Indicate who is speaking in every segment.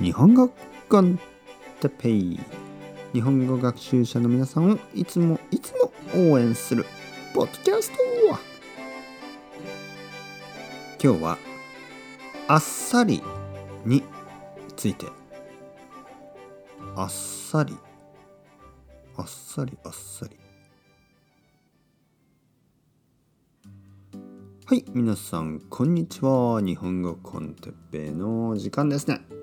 Speaker 1: 日本語コンテペイ。日本語学習者の皆さんをいつもいつも応援するポッドキャスト。今日はあっさりについて。あっさり。あっさりあっさり。はい皆さんこんにちは。日本語コンテッペイの時間ですね。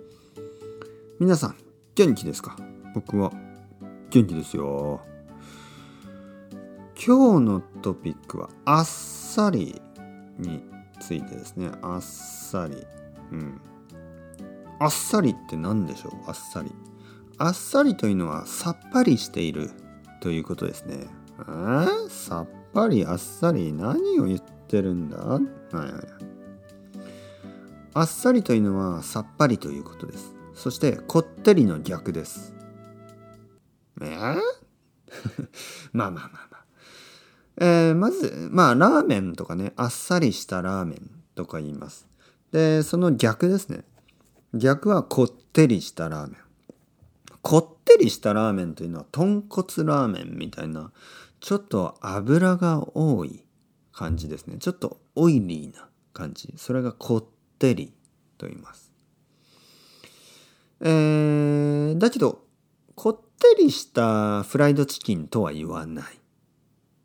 Speaker 1: 皆さん元気ですか？僕は。元気ですよ。今日のトピックはあっさりについてですね。あっさり。うん。あっさりって何でしょう？あっさり。あっさりというのはさっぱりしているということですね。えー、さっぱりあっさり。何を言ってるんだ？はいはいあっさりというのはさっぱりということです。そしてこってりの逆です。え？ー、まあまあまあまあ。えー、まずまあラーメンとかねあっさりしたラーメンとか言います。でその逆ですね。逆はこってりしたラーメン。こってりしたラーメンというのは豚骨ラーメンみたいなちょっと油が多い感じですね。ちょっとオイリーな感じ。それがこってりと言います。えー、だけどこってりしたフライドチキンとは言わない。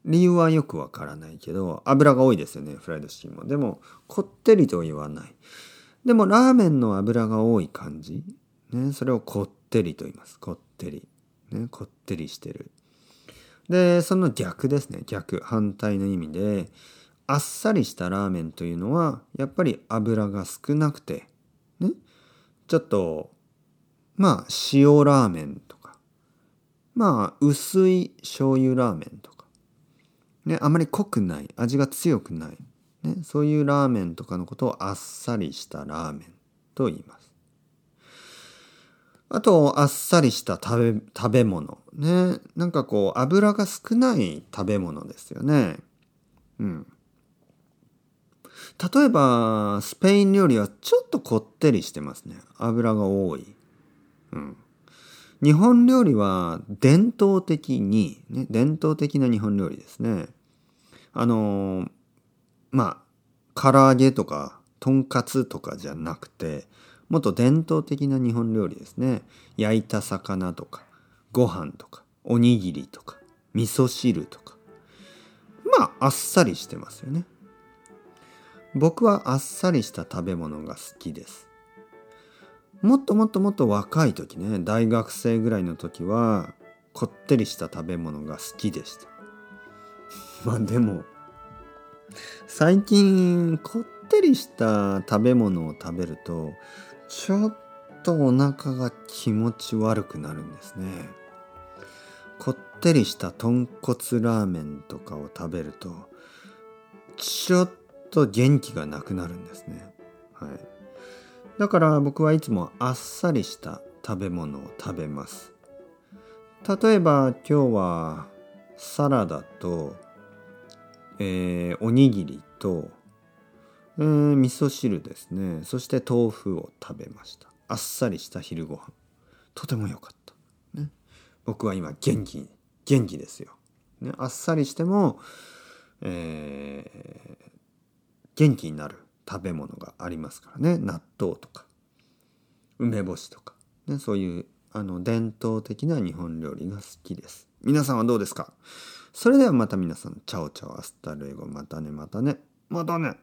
Speaker 1: 理由はよくわからないけど油が多いですよねフライドチキンも。でもこってりとは言わない。でもラーメンの油が多い感じ、ね、それをこってりと言います。こってり、ね、こってりしてる。でその逆ですね。逆反対の意味であっさりしたラーメンというのはやっぱり油が少なくてねちょっとまあ塩ラーメンとかまあ薄い醤油ラーメンとかねあまり濃くない味が強くない、ね、そういうラーメンとかのことをあっさりしたラーメンと言いますあと、あっさりした食べ、食べ物。ね。なんかこう、油が少ない食べ物ですよね。うん。例えば、スペイン料理はちょっとこってりしてますね。油が多い。日本料理は伝統的に、ね、伝統的な日本料理ですね。あのまあ、唐揚げとか、とんかつとかじゃなくて、もっと伝統的な日本料理ですね。焼いた魚とかご飯とかおにぎりとか味噌汁とか。まああっさりしてますよね。僕はあっさりした食べ物が好きです。もっともっともっと若い時ね大学生ぐらいの時はこってりした食べ物が好きでした。まあでも最近こってりした食べ物を食べるとちょっとお腹が気持ち悪くなるんですね。こってりした豚骨ラーメンとかを食べるとちょっと元気がなくなるんですね。はい。だから僕はいつもあっさりした食べ物を食べます。例えば今日はサラダと、えー、おにぎりとえー、味噌汁ですね。そして豆腐を食べました。あっさりした昼ご飯。とても良かった、ね、僕は今元気元気ですよ、ね、あっさりしても、えー、元気になる。食べ物がありますからね。納豆とか。梅干しとか、ね、そういうあの伝統的な日本料理が好きです。皆さんはどうですか？それではまた皆さん。 chao chao hasta luego またねまたね。またね。